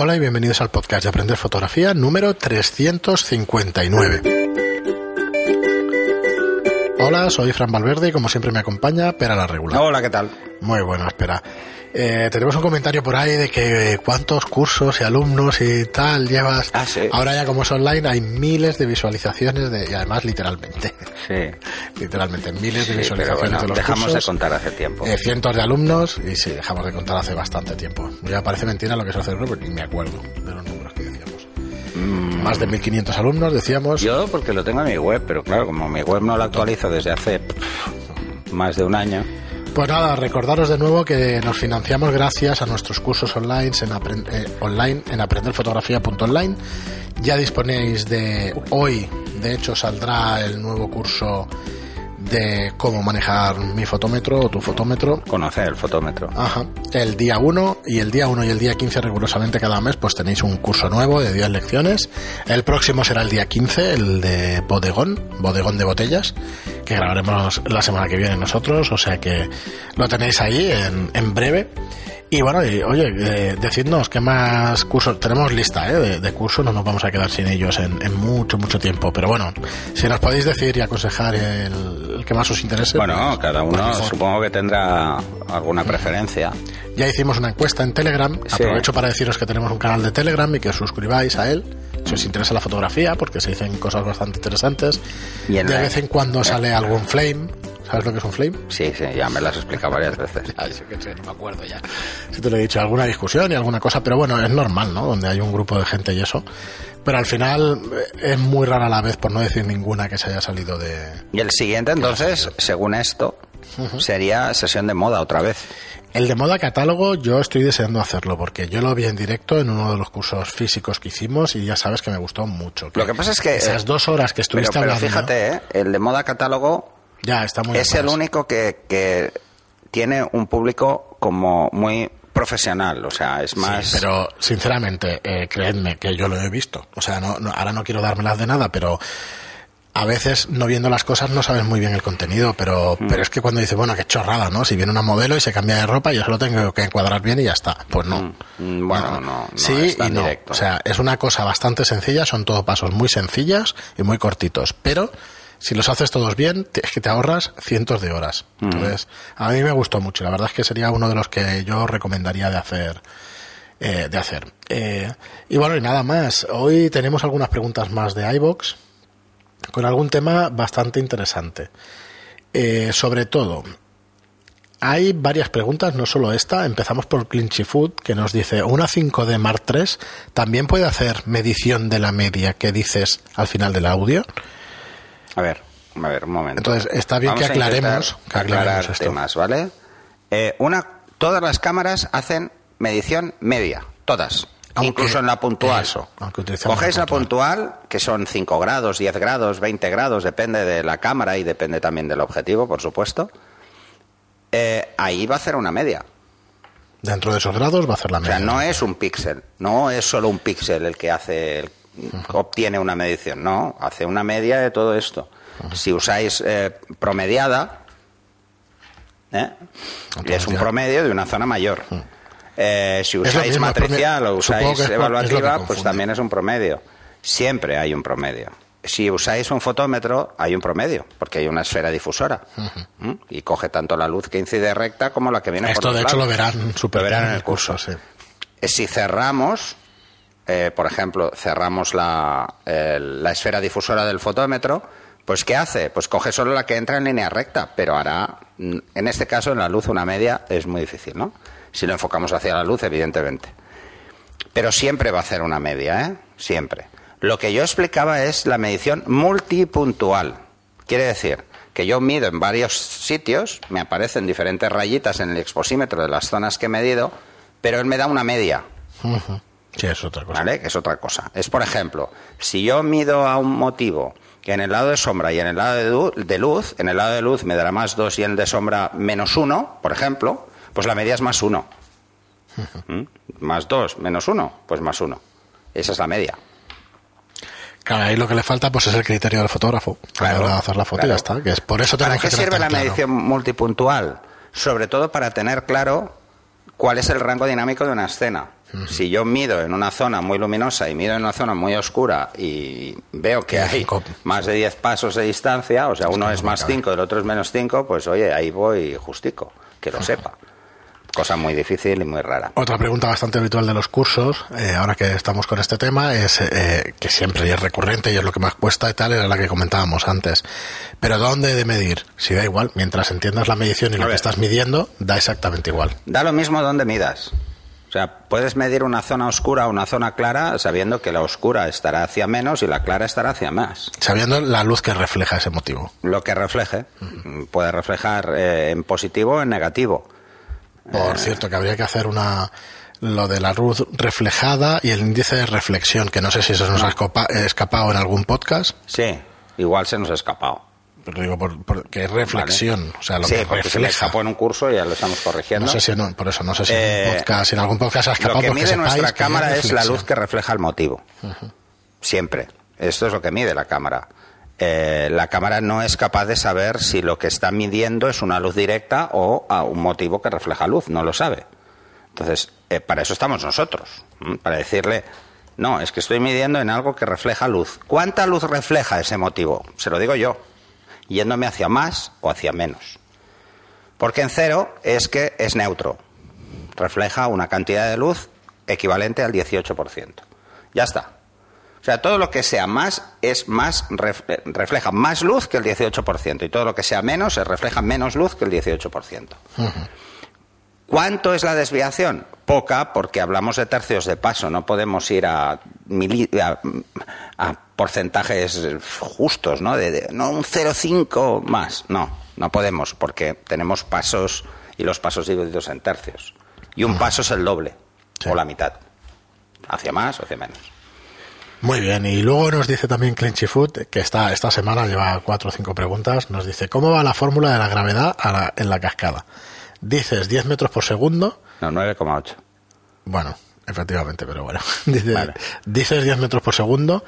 Hola y bienvenidos al podcast de Aprender Fotografía número 359. Hola, soy Fran Valverde y como siempre me acompaña Pera la Regular. Hola, ¿qué tal? Muy bueno, espera. Eh, tenemos un comentario por ahí de que eh, cuántos cursos y alumnos y tal llevas. Ah, sí. Ahora ya como es online hay miles de visualizaciones de, y además literalmente. Sí. literalmente miles de Sí, visualizaciones bueno, de los dejamos cursos. de contar hace tiempo. Eh, cientos de alumnos y sí, dejamos de contar hace bastante tiempo. Ya parece mentira lo que se hace el grupo, ni me acuerdo de los números. Más de 1500 alumnos, decíamos. Mm. Yo porque lo tengo en mi web, pero claro, como mi web no la actualizo desde hace más de un año. Pues nada, recordaros de nuevo que nos financiamos gracias a nuestros cursos online en, apren- eh, online en aprenderfotografía.online. Ya disponéis de hoy, de hecho saldrá el nuevo curso de cómo manejar mi fotómetro o tu fotómetro. Conocer el fotómetro. Ajá. El día 1 y el día 1 y el día 15 rigurosamente cada mes pues tenéis un curso nuevo de 10 lecciones. El próximo será el día 15, el de bodegón, bodegón de botellas, que grabaremos la semana que viene nosotros, o sea que lo tenéis ahí en, en breve. Y bueno, y, oye, eh, decidnos qué más cursos, tenemos lista ¿eh? de, de cursos, no nos vamos a quedar sin ellos en, en mucho, mucho tiempo, pero bueno, si nos podéis decir y aconsejar el, el que más os interese. Bueno, pues- cada pues uno mejor. supongo que tendrá alguna preferencia. Ya hicimos una encuesta en Telegram. Sí. Aprovecho para deciros que tenemos un canal de Telegram y que os suscribáis a él si os interesa la fotografía, porque se dicen cosas bastante interesantes. Y de vez en cuando sale algún flame. ¿Sabes lo que es un flame? Sí, sí, ya me las he explicado varias veces. Ay, sí que sé, no me acuerdo ya. Si te lo he dicho, alguna discusión y alguna cosa, pero bueno, es normal, ¿no? Donde hay un grupo de gente y eso. Pero al final eh, es muy rara la vez, por no decir ninguna, que se haya salido de, Y el siguiente, entonces, según esto, sería sesión de moda otra vez. El de moda catálogo yo estoy deseando hacerlo porque yo lo vi en directo en uno de los cursos físicos que hicimos y ya sabes que me gustó mucho. Lo que pasa es que... esas eh, dos horas que Pero, estuviste pero hablando fíjate, ¿eh? el de moda catálogo ya está muy es el único que, que tiene un público como muy profesional, o sea, es más... Sí, pero sinceramente, eh, creedme que yo lo he visto. O sea, no, no- ahora no quiero dármelas de nada, pero a veces no viendo las cosas no sabes muy bien el contenido, pero, Mm. pero es que cuando dices, bueno, qué chorrada, ¿no? Si viene una modelo y se cambia de ropa, yo solo tengo que encuadrar bien y ya está. Pues no. Mm, bueno, no, no sí es tan y no. directo. O sea, es una cosa bastante sencilla, son todos pasos muy sencillas y muy cortitos, pero si los haces todos bien, te- es que te ahorras cientos de horas. Mm. Entonces, a mí me gustó mucho. La verdad es que sería uno de los que yo recomendaría de hacer. eh, de hacer. Eh, y bueno, y nada más. Hoy tenemos algunas preguntas más de iBox con algún tema bastante interesante. Eh, sobre todo, hay varias preguntas, no solo esta. Empezamos por Clinchy Food, que nos dice: ¿Una 5D Mark III también puede hacer medición de la media que dices al final del audio? A ver, a ver, un momento. Entonces, está bien Vamos que aclaremos, que aclaremos aclarar esto. temas, ¿vale? Eh, una, todas las cámaras hacen medición media, todas. Aunque- incluso en la puntual. eso, aunque utilicemos Cogéis la puntual, que son 5 grados, 10 grados, 20 grados, depende de la cámara y depende también del objetivo, por supuesto. Eh, ahí va a hacer una media. Dentro de esos grados va a hacer la O sea, media. no es un píxel, no es solo un píxel el que hace, el- obtiene una medición, no, hace una media de todo esto. Si usáis eh, promediada, ¿eh? es un promedio de una zona mayor. Eh, si usáis matricial o usáis es es evaluativa, pues también es un promedio. Siempre hay un promedio. Si usáis un fotómetro, hay un promedio, porque hay una esfera difusora. ¿Mm? Y coge tanto la luz que incide recta como la que viene por Esto, de hecho, lo verán súper Lo verán en el curso. sí. Eh, Si cerramos, eh, por ejemplo, cerramos la, la esfera difusora del fotómetro, pues ¿qué hace? Pues coge solo la que entra en línea recta, pero hará, en este caso, en la luz una media es muy difícil, ¿no? Si lo enfocamos hacia la luz, evidentemente. Pero siempre va a hacer una media, ¿eh? Siempre. Lo que yo explicaba es la medición multipuntual. Quiere decir que yo mido en varios sitios, me aparecen diferentes rayitas en el exposímetro de las zonas que he medido, pero él me da una media. Sí, es otra cosa. ¿Vale? Que es otra cosa. Es, por ejemplo, si yo mido a un motivo que en el lado de sombra y en el lado de, luz, en el lado de luz me dará más 2 y en el de sombra menos 1, por ejemplo, pues la media es más 1. Más 2, menos 1, pues más 1. Esa es la media. Claro, ahí lo que le falta pues es el criterio del fotógrafo. a la Claro, hora de hacer la foto y ya está. Que es por eso ¿Para tenemos qué que sirve la claro. medición multipuntual? Sobre todo para tener claro cuál es el rango dinámico de una escena. Si yo mido en una zona muy luminosa y mido en una zona muy oscura y veo que hay más de 10 pasos de distancia, o sea, uno que es no me más cabe. 5, el otro es menos 5, pues oye, ahí voy justico, que lo sepa. Cosa muy difícil y muy rara. Otra pregunta bastante habitual de los cursos, eh, ahora que estamos con este tema, es eh, que siempre es recurrente y es lo que más cuesta y tal, era la que comentábamos antes. Pero ¿dónde de medir? Si da igual, mientras entiendas la medición y A lo que estás midiendo, da exactamente igual. Da lo mismo donde midas. O sea, puedes medir una zona oscura o una zona clara sabiendo que la oscura estará hacia menos y la clara estará hacia más. Sabiendo la luz que refleja ese motivo. Lo que refleje. Puede reflejar eh, en positivo o en negativo. Por Eh. cierto, que habría que hacer una lo de la luz reflejada y el índice de reflexión, que no sé si eso nos ha escopa- eh, escapado en algún podcast, Sí, igual se nos ha escapado. pero digo, por, porque es reflexión, o sea, lo sí, que porque se refleja. escapó en un curso y ya lo estamos corrigiendo. No sé si no, por eso, no sé si en Eh, un podcast, si en algún podcast ha escapado Lo que mide nuestra que cámara es la luz que refleja el motivo. Siempre. Esto es lo que mide la cámara. Eh, la cámara no es capaz de saber si lo que está midiendo es una luz directa o a un motivo que refleja luz. No lo sabe. Entonces, eh, para eso estamos nosotros. Para decirle, no, es que estoy midiendo en algo que refleja luz. ¿Cuánta luz refleja ese motivo? Se lo digo yo. Yéndome hacia más o hacia menos. Porque en cero es que es neutro. Refleja una cantidad de luz equivalente al 18%. Ya está. O sea, todo lo que sea más es más ref- refleja más luz que el 18% y todo lo que sea menos se refleja menos luz que el 18%. ¿Cuánto es la desviación? Poca, porque hablamos de tercios de paso, no podemos ir a, mili- a, a porcentajes justos, ¿no? De, de- no un 0,5 más, no, no podemos, porque tenemos pasos y los pasos divididos en tercios. Y un paso es el doble, Sí. o la mitad, hacia más o hacia menos. Muy bien, y luego nos dice también Clinchy Food, que esta, esta semana lleva cuatro o cinco preguntas, nos dice, ¿cómo va la fórmula de la gravedad a la- en la cascada? Dices 10 metros por segundo, No, 9,8. bueno, efectivamente, pero bueno, dice, Vale. dices 10 metros por segundo,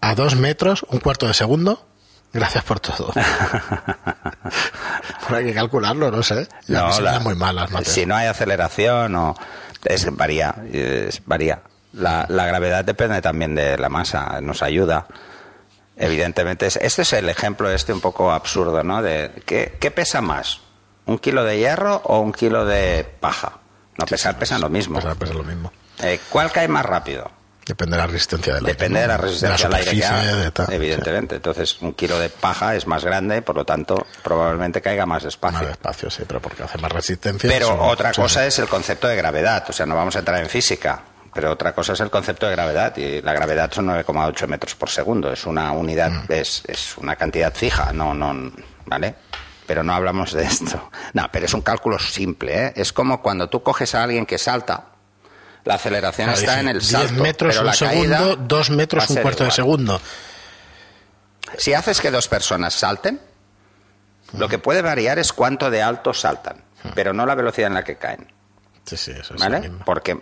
a 2 metros, un cuarto de segundo, gracias por todo. Bueno, hay que calcularlo, no sé. Se me la- muy malas. Si no hay aceleración o es varía, es- varía. La, la gravedad depende también de la masa, nos ayuda. Evidentemente, es- este es el ejemplo este un poco absurdo, ¿no? De ¿qué, qué pesa más? ¿Un kilo de hierro o un kilo de paja? No, pesar pesa lo mismo. Pesar pesa lo mismo. Eh, ¿Cuál cae más rápido? Depende de la resistencia del aire. Depende de la resistencia al aire que haga, de tal, evidentemente. Entonces, un kilo de paja es más grande, por lo tanto, probablemente caiga más sí. despacio. Más despacio, sí, pero porque hace más resistencia. Pero otra sí, cosa sí. es el concepto de gravedad, o sea, no vamos a entrar en física, pero otra cosa es el concepto de gravedad, y la gravedad son 9,8 metros por segundo, es una unidad, Mm. es, es una cantidad fija, no, no, ¿vale? Pero no hablamos de esto. No, pero es un cálculo simple, ¿eh? Es como cuando tú coges a alguien que salta, la aceleración Claro, está en el 10 salto, metros pero un la segundo, 2 va metros un cuarto de segundo. Si haces que dos personas salten, lo que puede variar es cuánto de alto saltan, pero no la velocidad en la que caen. Sí, sí, eso es ¿vale? Porque mm,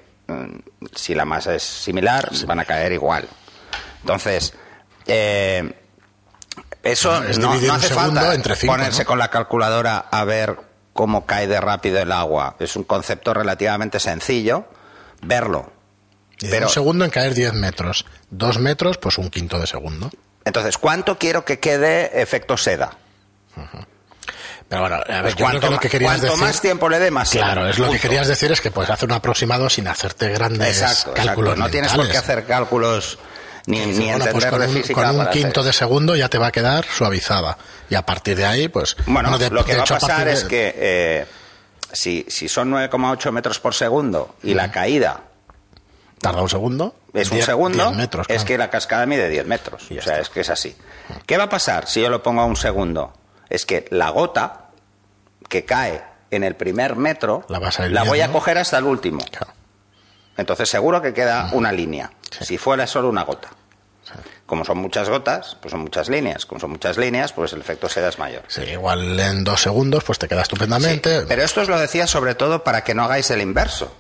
si la masa es similar, van a caer igual. Entonces, eh, eso Es no, hace falta entre cinco, ponerse ¿no? con la calculadora a ver cómo cae de rápido el agua. Es un concepto relativamente sencillo verlo. Y de Pero- un segundo en caer 10 metros. 2 metros, pues un quinto de segundo. Entonces, ¿cuánto quiero que quede efecto seda? Pero bueno, a ver, Pues yo creo que lo ma- que querías cuanto decir... más tiempo le dé, más. Claro, es lo que querías decir es que puedes hacer un aproximado sin hacerte grandes Exacto, cálculos exacto. No tienes por qué hacer cálculos ni, ni bueno, pues entender con de un, física. con un para hacer quinto de segundo ya te va a quedar suavizada. Y a partir de ahí, pues... Bueno, de- lo que va hecho, a pasar de- es que eh, si, si son 9,8 metros por segundo y la caída Tarda un segundo. es un 10 segundo, 10 metros, es que la cascada mide 10 metros. O sea, es que es así. ¿Qué va a pasar si yo lo pongo a un segundo? Es que la gota que cae en el primer metro La vas a ir voy a coger hasta el último. Claro. Entonces seguro que queda una línea. Sí. Si fuera solo una gota. Sí. Como son muchas gotas, pues son muchas líneas. Como son muchas líneas, pues el efecto es mayor. Sí, igual en dos segundos pues te queda estupendamente. Sí, pero esto os lo decía sobre todo para que no hagáis el inverso.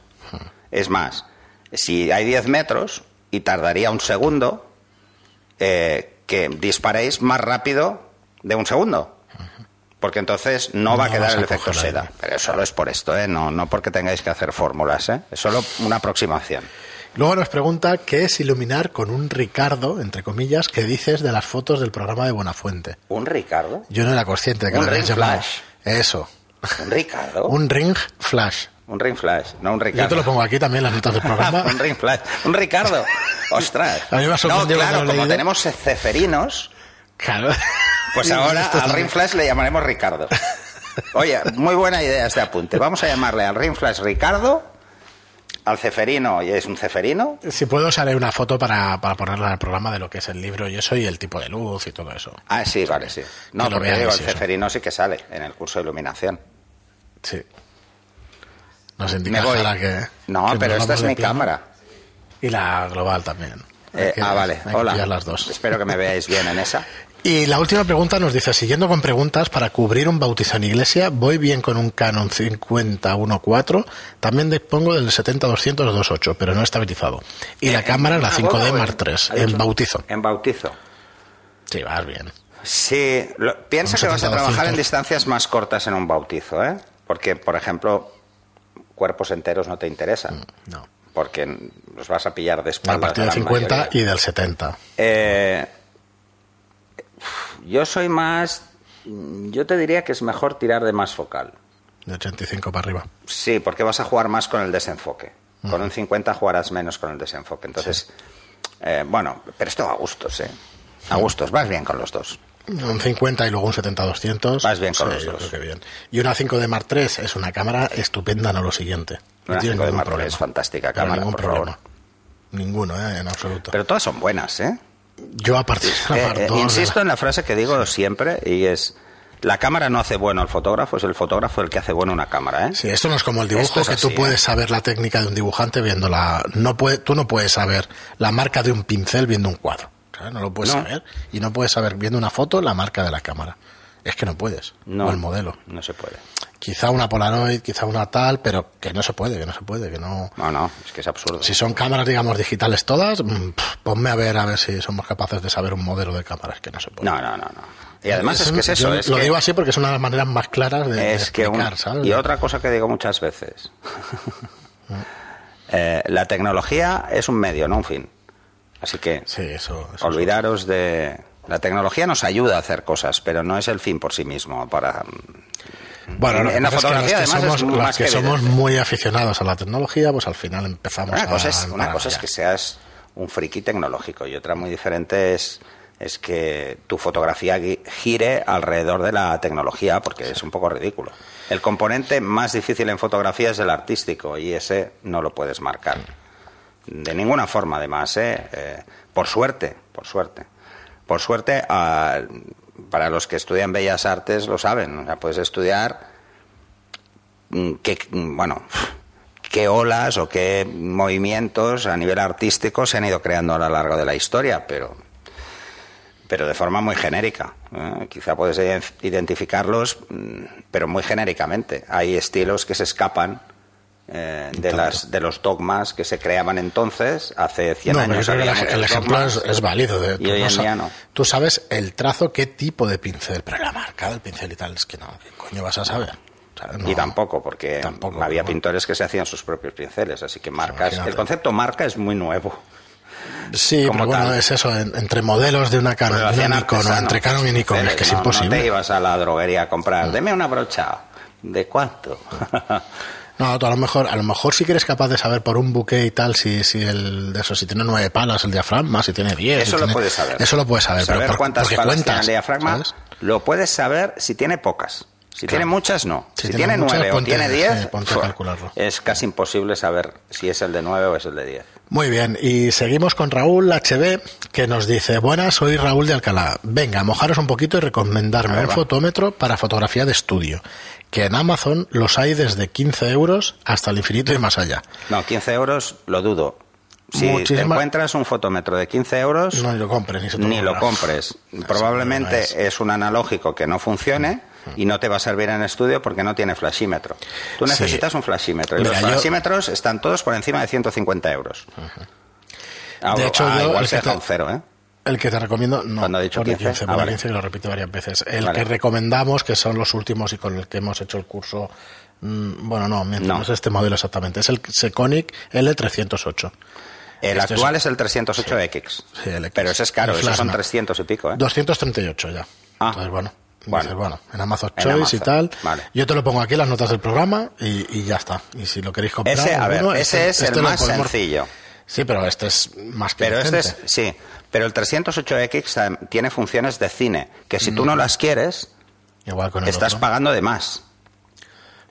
Es más, si hay 10 metros y tardaría un segundo, eh, que disparéis más rápido de un segundo. Porque entonces no, va a No quedar vas a el efecto seda. aire. Pero solo es por esto, ¿eh? no, no porque tengáis que hacer fórmulas. ¿eh? Es solo una aproximación. Luego nos pregunta qué es iluminar con un Ricardo, entre comillas, que dices de las fotos del programa de Buenafuente. ¿Un Ricardo? Yo no era consciente de que Un lo ring llamado. flash. Eso. ¿Un Ricardo? Un ring flash. Un ring flash, no un Ricardo. Yo te lo pongo aquí también las notas del programa. un ring flash. Un Ricardo. Ostras. A mí me ha no, sorprendido claro, lo he como leído. tenemos ceferinos, Claro. Pues ahora al está- ring flash le llamaremos Ricardo. Oye, muy buena idea este apunte. Vamos a llamarle al ring flash Ricardo, al ceferino, y es un ceferino. Si puedo, os haré una foto para, para ponerla en el programa de lo que es el libro y eso, y el tipo de luz y todo eso. Ah, sí, vale, sí. No, Que lo porque digo, el eso. ceferino sí que sale en el curso de iluminación. Sí. Nos indica que. No, que pero esta es mi cámara. Y la global también. Eh, que- ah, vale. Hola. las dos. Espero que me veáis bien en esa. Y la última pregunta nos dice, siguiendo con preguntas, para cubrir un bautizo en iglesia, voy bien con un Canon 50-1.4, también dispongo del 70-200-2.8, pero no estabilizado. Y la cámara, la Ah, 5D bueno, Mark III, en bautizo. En bautizo. Sí, vas bien. Sí, lo- piensa Un que vas a 70-200. trabajar en distancias más cortas en un bautizo, ¿eh? Porque, por ejemplo, cuerpos enteros no te interesan, No. porque los vas a pillar de A partir del gran 50 mayoría. y del 70. Eh, yo soy más... Yo te diría que es mejor tirar de más focal. De 85 para arriba. Sí, porque vas a jugar más con el desenfoque. Con un 50 jugarás menos con el desenfoque. Entonces, eh, bueno, pero esto a gustos, ¿eh? A gustos, vas bien con los dos. Un 50 y luego un 70-200. Vas bien con Sí, los yo dos. creo que bien. Y una 5D Mark III es una cámara estupenda, no lo siguiente. No Una tiene 5D ningún Mark III problema. es fantástica cámara, ningún por problema. favor. Ninguno, ¿eh? en absoluto. Pero todas son buenas, ¿eh? Yo a partir de la Eh, Mark eh, insisto la- en la frase que digo siempre y es la cámara no hace bueno al fotógrafo, es el fotógrafo el que hace bueno una cámara, ¿eh? Sí, esto no es como el dibujo, es que tú así, puedes ¿eh? saber la técnica de un dibujante viendo la... No puede, tú no puedes saber la marca de un pincel viendo un cuadro. ¿sabes? No lo puedes No. saber. Y no puedes saber viendo una foto la marca de la cámara. Es que no puedes. No, O el modelo. No se puede. Quizá una Polaroid, quizá una tal, pero que no se puede, que no se puede, que no... No, no, es que es absurdo. Si son cámaras, digamos, digitales todas, mm, ponme a ver a ver si somos capaces de saber un modelo de cámara. Es que no se puede. No, no, no, no. Y además es, que es eso, es lo que, digo así porque es una de las maneras más claras de, de que un- explicar, ¿sabes? y otra cosa que digo muchas veces. Eh, la tecnología es un medio, no un fin. Así que Sí, eso... eso olvidaros de la tecnología nos ayuda a hacer cosas, pero no es el fin por sí mismo para Bueno, En- lo que en la pasa es que fotografía, los que además, es somos, más los que somos muy aficionados a la tecnología, pues al final empezamos Una a cosa, es, una cosa es que seas un friki tecnológico y otra muy diferente es, es que tu fotografía gire alrededor de la tecnología, porque es un poco ridículo. El componente más difícil en fotografía es el artístico y ese no lo puedes marcar. De ninguna forma, además, ¿eh? Eh, por suerte, por suerte. Por suerte, ah, para los que estudian Bellas Artes lo saben. O sea, puedes estudiar mm, qué, mm, bueno, qué olas o qué movimientos a nivel artístico se han ido creando a lo largo de la historia, pero, pero de forma muy genérica. ¿eh? Quizá puedes ident- identificarlos, mm, pero muy genéricamente. Hay estilos que se escapan eh, de, tanto. las, de los dogmas que se creaban entonces, hace 100 No, años. yo creo que había el, el ejemplo es, válido. De, Y hoy en día no. Tú sabes el trazo, qué tipo de pincel, pero la marca del pincel y tal, es que no, ¿qué coño vas a saber? Y tampoco, porque Tampoco, había bueno. pintores que se hacían sus propios pinceles, así que marcas. imagínate. El concepto marca es muy nuevo. Sí, como pero bueno, tal. es eso, en- entre modelos de una Canon, Nikon, o artesanos, entre Canon y Nikon, es que es imposible. No te ibas a la droguería a comprar, deme una brocha. ¿De cuánto? No, tú a lo mejor, a lo mejor sí que eres capaz de saber por un buque y tal si, si el de eso, si tiene nueve palas el diafragma, si tiene diez. Eso si lo tiene- puedes saber. Eso lo puedes saber, Saber pero por- cuántas porque palas tiene el diafragma, ¿sabes? lo puedes saber si tiene pocas. Si Claro. tiene muchas, no. Si Si, tiene nueve o tiene diez, calcularlo. es casi imposible saber si es el de nueve o es el de diez. Muy bien, y seguimos con Raúl HB, que nos dice, buenas, soy Raúl de Alcalá. Venga, mojaros un poquito y recomendarme ver, un va. fotómetro para fotografía de estudio, que en Amazon los hay desde 15 euros hasta el infinito y más allá. No, 15 euros lo dudo. Si te encuentras un fotómetro de 15 euros, No ni lo compres, ni se ni lo compres. Probablemente es. es un analógico que no funcione y no te va a servir en estudio porque no tiene flashímetro. Tú Sí. necesitas un flashímetro y Mira, los yo- flashímetros están todos por encima de 150 euros. Ah, De hecho, ah, yo el que te- cero, ¿eh? El que te recomiendo, no, Cuando ha dicho pone 15. 15, Ah, vale. 15 que lo repite varias veces. El Vale. que recomendamos, que son los últimos y con el que hemos hecho el curso, mm, bueno, no, miento, No. no es este modelo exactamente, es el Seconic L308. El Este actual es el 308X. Sí, el X. Pero ese es caro, esos son Plasma. 300 y pico, ¿eh? 238 ya. Ah. Entonces, bueno. Bueno. dices, bueno, en Amazon En Choice y Amazon, tal. vale. Yo te lo pongo aquí en las notas del programa y, y ya está. Y si lo queréis comprar, Ese, a ver, alguno, ese este- es este el más podemos- sencillo. Sí, pero este es más que Pero este es, decente. sí, pero el 308X tam- tiene funciones de cine, que si tú no las quieres, Igual con el estás otro. pagando de más.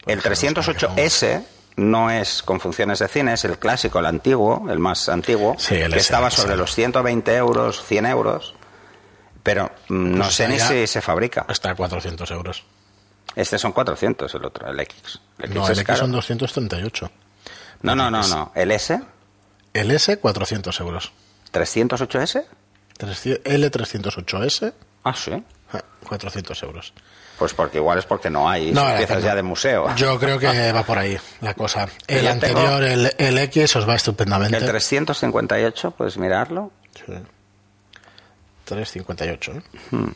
El ejemplo, 308S no es con funciones de cine, es el clásico, el antiguo, el más antiguo, Sí, el que S, estaba el sobre S. los 120 euros, 100 euros, pero mm, no Pues sé ni si se fabrica. Está a 400 euros. Este son 400, el otro, el X. El X No, el X caro. son 238. No, no, no, no. El S, El S, 400 euros. 308S. 300 L308S, Ah, sí. eh, 400 euros. Pues porque igual es porque no hay No, piezas que ya de museo. Yo creo que va por ahí la cosa. El tengo- anterior, el, el X, os va estupendamente. El 358, puedes mirarlo. Sí. 358, ¿eh? Hmm.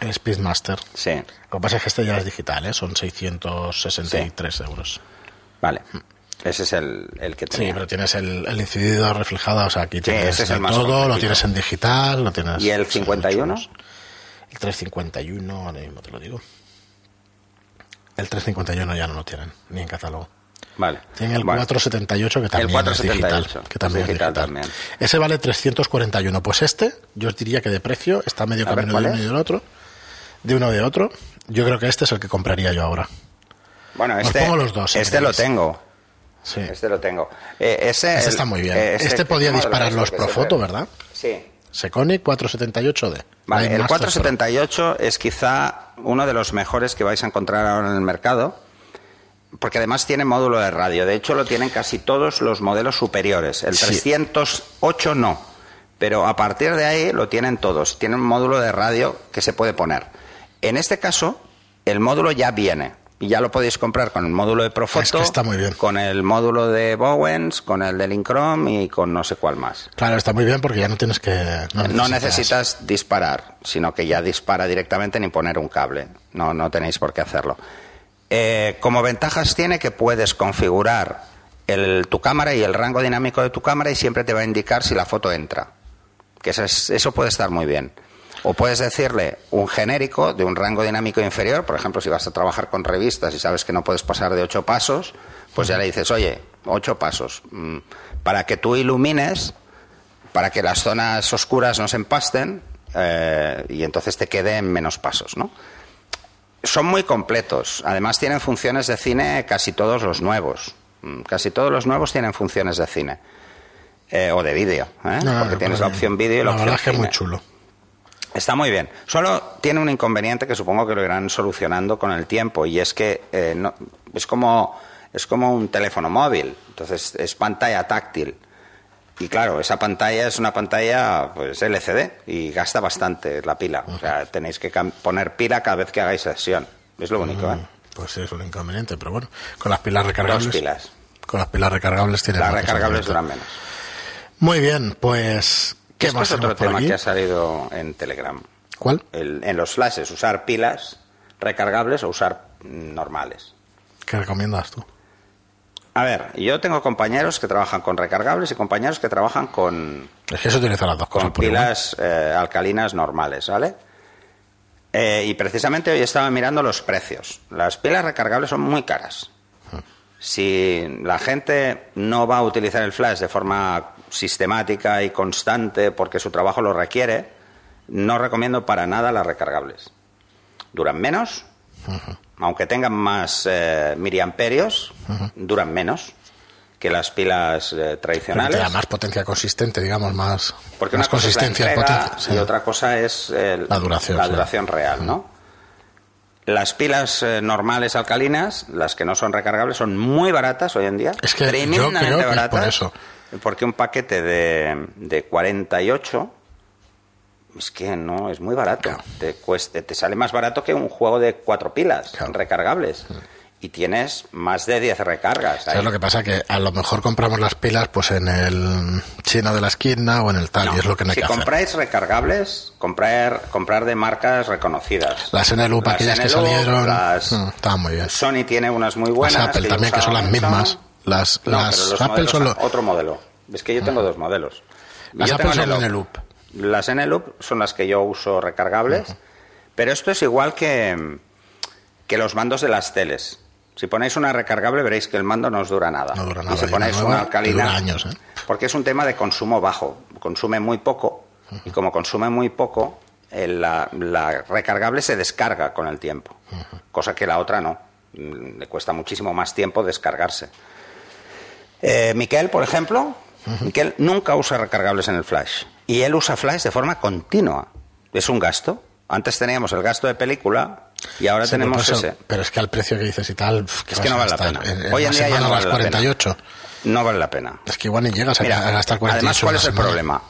El Speedmaster. Sí, Lo que pasa es que este ya es digital, ¿eh? Son 663 euros. vale. Ese es el, el que Sí, tenía. pero tienes el, el incidido reflejado, o sea, aquí tienes ese es el más todo, lo tienes en digital, lo tienes... ¿Y el sí, 51? mucho más. El 351, ahora mismo te lo digo. El 351 ya no lo tienen, ni en catálogo. Vale. Tienen el Bueno, 478 que también 478, es digital. Que también es es digital digital. también. Ese vale 341. Pues este, yo os diría que de precio está medio A ver, camino ¿cuál de uno y del otro. De uno de otro. Yo creo que este es el que compraría yo ahora. Bueno, este, pongo los dos, si este lo queréis. tengo. Sí. Este lo tengo. Eh, ese Este está muy bien. eh, este podía ¿cómo lo disparar los Profoto. ¿verdad? Sí. Seconic 478D. Vale, el Master 478 es quizá uno de los mejores que vais a encontrar ahora en el mercado, porque además tiene módulo de radio. De hecho, lo tienen casi todos los modelos superiores. El Sí. 308 no, pero a partir de ahí lo tienen todos. Tienen un módulo de radio que se puede poner. En este caso, el módulo ya viene. Y ya lo podéis comprar con el módulo de Profoto, Es que está muy bien. con el módulo de Bowens, con el de Linchrome y con no sé cuál más. Claro, está muy bien porque ya no tienes que... No, No necesitas disparar, sino que ya dispara directamente ni poner un cable. No, no tenéis por qué hacerlo. Eh, como ventajas tiene que puedes configurar el- tu cámara y el rango dinámico de tu cámara y siempre te va a indicar si la foto entra. Que eso, es- eso puede estar muy bien. O puedes decirle un genérico de un rango dinámico inferior, por ejemplo, si vas a trabajar con revistas y sabes que no puedes pasar de ocho pasos, pues ya le dices, oye, ocho pasos, mm, para que tú ilumines para que las zonas oscuras no se empasten eh, y entonces te quede en menos pasos, ¿no? Son muy completos. Además tienen funciones de cine casi todos los nuevos. Mm, Casi todos los nuevos tienen funciones de cine. Eh, o de vídeo, ¿eh? No, porque no, tienes la opción vídeo y la, La verdad opción es que es muy chulo. Está muy bien. Solo tiene un inconveniente que supongo que lo irán solucionando con el tiempo y es que eh, no- es como es como un teléfono móvil. Entonces es pantalla táctil. Y claro, esa pantalla es una pantalla pues LCD y gasta bastante la pila. O sea, tenéis que poner pila cada vez que hagáis sesión. Es lo único, ¿eh? Pues sí, es un inconveniente, pero bueno, con las pilas recargables. Dos pilas. Con las pilas recargables tienes Las recargables duran menos. Muy bien, pues. ¿Qué Esto más es otro tema que ha salido en Telegram. ¿Cuál? El- en los flashes, usar pilas recargables o usar normales. ¿Qué recomiendas tú? A ver, yo tengo compañeros que trabajan con recargables y compañeros que trabajan con, Es que se utilizan las dos cosas con pilas eh, alcalinas normales, ¿vale? Eh, y precisamente hoy estaba mirando los precios. Las pilas recargables son muy caras. Si la gente no va a utilizar el flash de forma sistemática y constante porque su trabajo lo requiere, no recomiendo para nada las recargables. Duran menos, aunque tengan más eh, miliamperios, duran menos que las pilas eh, Pero tradicionales. te da más potencia consistente, digamos, más, Porque más una cosa es la consistencia y entrega potencia. sí. y otra cosa es el- La duración, la sí. duración real, ¿no? Las pilas eh, normales alcalinas, las que no son recargables, son muy baratas hoy en día. Es que yo tremendamente creo que es por eso. Porque un paquete de, de 48 es que no es muy barato. Claro. Te, cueste, te sale más barato que un juego de cuatro pilas Claro. recargables. y tienes más de 10 recargas. ahí. ¿Sabes lo que pasa? Que a lo mejor compramos las pilas pues en el chino de la esquina o en el tal, No, y es lo que no hay si que hacer. compráis recargables, comprar, comprar de marcas reconocidas. Las Las aquellas que NLUP, salieron, las- mm, estaban muy bien. Sony tiene unas muy Las buenas. Apple yo también, que son las mismas. Las, No, las los Apple son otro modelo. Es que yo tengo dos modelos. Las Yo Apple son. NLUP. Las son las que yo uso recargables, pero esto es igual que, que los mandos de las teles. Si ponéis una recargable veréis que el mando no os dura nada. No dura nada, Y si una ponéis nueva una alcalina, dura años, ¿eh? porque es un tema de consumo bajo, consume muy poco y como consume muy poco, el- la, la recargable se descarga con el tiempo, cosa que la otra no. Mm, Le cuesta muchísimo más tiempo descargarse. Eh, Miquel, por ejemplo, Miquel nunca usa recargables en el flash y él usa flash de forma continua. Es un gasto. Antes teníamos el gasto de película y ahora Sí, tenemos eso- ese. Pero es que al precio que dices y tal, pf, ¿qué Es que no a vale la pena. En, en Hoy en día ya no las vale la pena. 48. No vale la pena. Es que igual ni llegas a- Mira, a gastar 48 además, ¿cuál es el problema?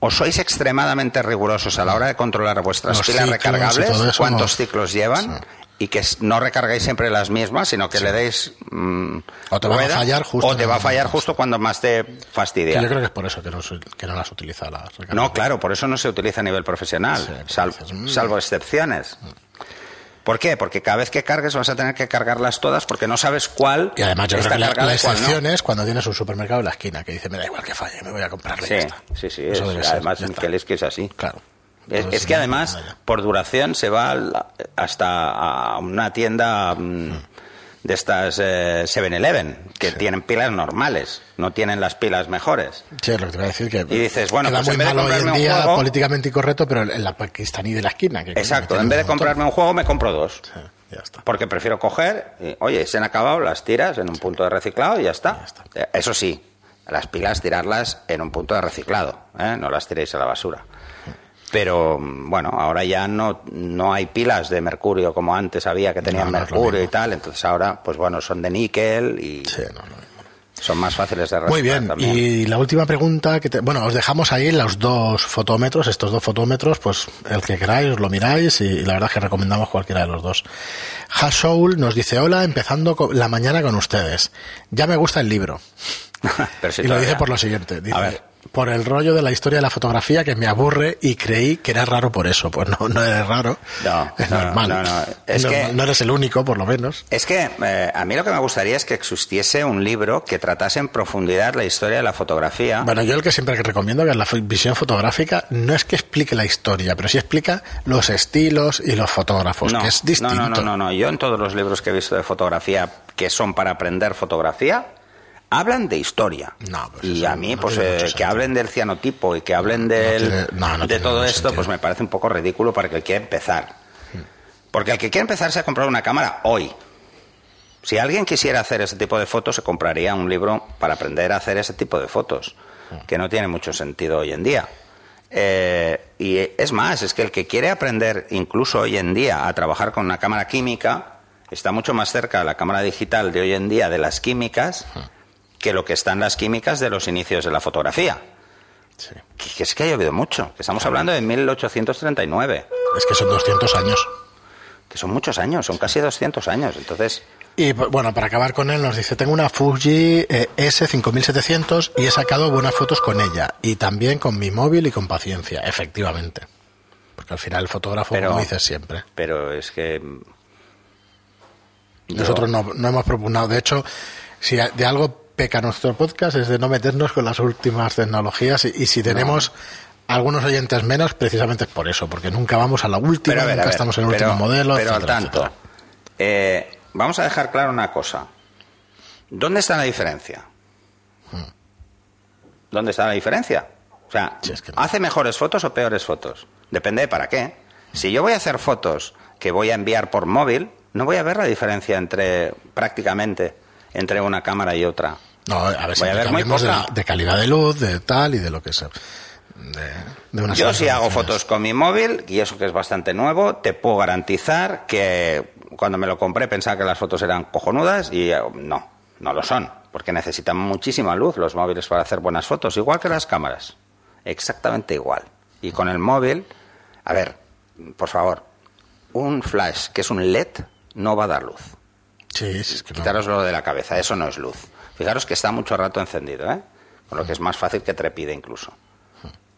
O sois extremadamente rigurosos a la hora de controlar vuestras Los pilas ciclos recargables, cuántos no. ciclos llevan, y que no recargáis siempre las mismas, sino que le deis mm, O te va a fallar justo o en te va a fallar justo cuando más te Que fastidia. yo creo que es por eso que no, que no las utiliza las recargables. No, claro, por eso no se utiliza a nivel profesional, Sí, mm. salvo excepciones. ¿Por qué? Porque cada vez que cargues vas a tener que cargarlas todas porque no sabes cuál Y además yo creo que la, y no. excepción es cuando tienes un supermercado en la esquina que dice, me da igual que falle, me voy a comprarle. y Sí, ya está". sí, sí. Eso es- además. Miquel, es que es así. Claro. Es, es que además, por duración, se va hasta a una tienda mm, de estas eh, 7-Eleven, que tienen pilas normales, no tienen las pilas mejores. Sí, lo que te iba a decir que Y dices, bueno, pues muy en vez de hoy en comprarme un día juego- políticamente incorrecto, pero en la pakistaní de la esquina. Que, Exacto, en vez de comprarme un juego, me compro dos. Sí, ya está. Porque prefiero coger, y, oye, se han acabado, las tiras en un punto de reciclado y ya está. Ya está. Eh, Eso sí, las pilas tirarlas en un punto de reciclado, ¿eh? no las tiréis a la basura. Pero bueno, ahora ya no, no hay pilas de mercurio como antes había que tenían No, no mercurio y tal. Entonces ahora, pues bueno, son de níquel y Sí, no, no. son más fáciles de Muy bien, también. y la última pregunta que te, bueno, os dejamos ahí los dos fotómetros, estos dos fotómetros, pues el que queráis os lo miráis y, la verdad es que recomendamos cualquiera de los dos. Hashoul nos dice, hola, empezando la mañana con ustedes. Ya me gusta el libro. Pero si y lo dice por lo siguiente, dice, A ver. Por el rollo de la historia de la fotografía que me aburre y creí que era raro por eso. Pues no, no eres raro. No, es no, normal. no, no. Es que- normal. no eres el único, por lo menos. Es que eh, a mí lo que me gustaría es que existiese un libro que tratase en profundidad la historia de la fotografía. Bueno, yo el que siempre recomiendo que es la visión fotográfica no es que explique la historia, pero sí explica los estilos y los fotógrafos, que es distinto. No, no, no, no, no. Yo en todos los libros que he visto de fotografía que son para aprender fotografía, hablan de historia. No, pues y a mí, no pues eh, que hablen del cianotipo y que hablen del, tiene- de todo esto, sentido. pues me parece un poco ridículo para el que quiera empezar. Porque el que quiere empezar se ha comprado una cámara hoy. Si alguien quisiera hacer ese tipo de fotos, se compraría un libro para aprender a hacer ese tipo de fotos, que no tiene mucho sentido hoy en día. Eh, y es más, es que el que quiere aprender incluso hoy en día a trabajar con una cámara química está mucho más cerca la cámara digital de hoy en día de las químicas que lo que están las químicas de los inicios de la fotografía. Sí. Que, que es que ha llovido mucho, que estamos hablando de 1839, Es que son 200 años. que son muchos años, son casi 200 años. Entonces, Y bueno, para acabar con él, nos dice: Tengo una Fuji eh, S5700 y he sacado buenas fotos con ella. Y también con mi móvil y con paciencia, efectivamente. Porque al final el fotógrafo, Pero- como dices siempre. pero es que... mm, Nosotros no, no hemos propugnado. De hecho, si de algo peca nuestro podcast es de no meternos con las últimas tecnologías. Y, y si tenemos algunos oyentes menos, precisamente es por eso, porque nunca vamos a la última, Pero a ver, nunca a ver, estamos en el pero- último modelo. Pero al tanto, eh, vamos a dejar claro una cosa. ¿Dónde está la diferencia? ¿Dónde está la diferencia? O sea, Sí, es que no. ¿hace mejores fotos o peores fotos? Depende de para qué. Si yo voy a hacer fotos que voy a enviar por móvil, no voy a ver la diferencia entre, prácticamente, entre una cámara y otra. No, a ver, Voy a ver muy de, poca. de calidad de luz, de tal y de lo que sea. De, de una Yo si hago fotos con mi móvil, y eso que es bastante nuevo, te puedo garantizar que cuando me lo compré pensaba que las fotos eran cojonudas y eh, no, no lo son, porque necesitan muchísima luz los móviles para hacer buenas fotos, igual que las cámaras, exactamente igual. Y con el móvil, a ver, por favor, un flash que es un LED no va a dar luz. Sí, sí, es que no. Quitároslo de la cabeza, eso no es luz. Fijaros que está mucho rato encendido, ¿eh? Con lo que es más fácil que trepide incluso.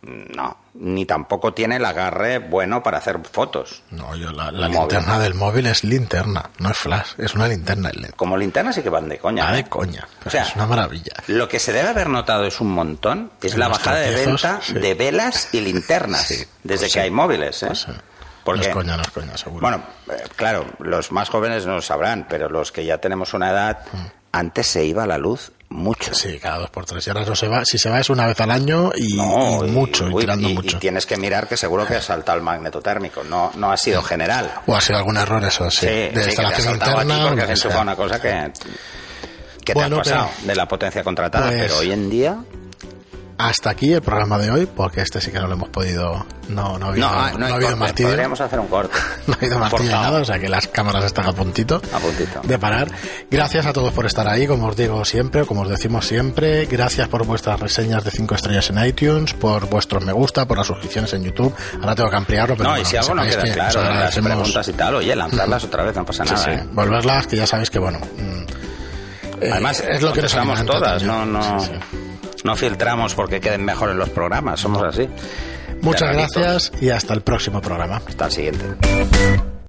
No, ni tampoco tiene el agarre bueno para hacer fotos. No, yo la, la El móvil. linterna del móvil es linterna, no es flash, es una linterna LED. Como linternas sí que van de coña. Va ¿eh? de coña, O sea, es una maravilla. Lo que se debe haber notado es un montón, es En la bajada de venta sí. de velas y linternas, Sí, desde pues que sí. hay móviles. ¿eh? Pues. Porque, No es coña, no es coña, seguro. bueno, eh, claro, los más jóvenes no lo sabrán, pero los que ya tenemos una edad, antes se iba la luz mucho. Mm. Sí, cada dos por tres. Y ahora no se va. Si se va es una vez al año y, No, y y- mucho, y, uy, tirando y- mucho. y tienes que mirar que seguro que ha saltado el magneto térmico, no, no ha sido general. O ha sido algún error, eso sí. Sí, de sí, instalación interna. o porque sea. una cosa que, que Bueno, te ha pasado pero- de la potencia contratada, Pues- pero hoy en día... Hasta aquí el programa de hoy, porque este sí que no lo hemos podido. No, no ha habido, No, no no ha habido corte, martillo. podríamos hacer un corte. No ha habido martillo nada, o sea que las cámaras están a puntito, A puntito. de parar. Gracias a todos por estar ahí, como os digo siempre, como os decimos siempre. Gracias por vuestras reseñas de 5 estrellas en iTunes, por vuestros me gusta, por las suscripciones en YouTube. Ahora tengo que ampliarlo, pero no, bueno, y si algo no queda que claro, las preguntas y tal, oye, lanzarlas otra vez, no pasa nada. sí, ¿eh? volverlas, que ya sabéis que bueno. mm, eh, Además, es lo que nos todas, también. no, no, sí. No filtramos porque queden mejor en los programas, somos así. Muchas gracias y hasta el próximo programa. Hasta el siguiente.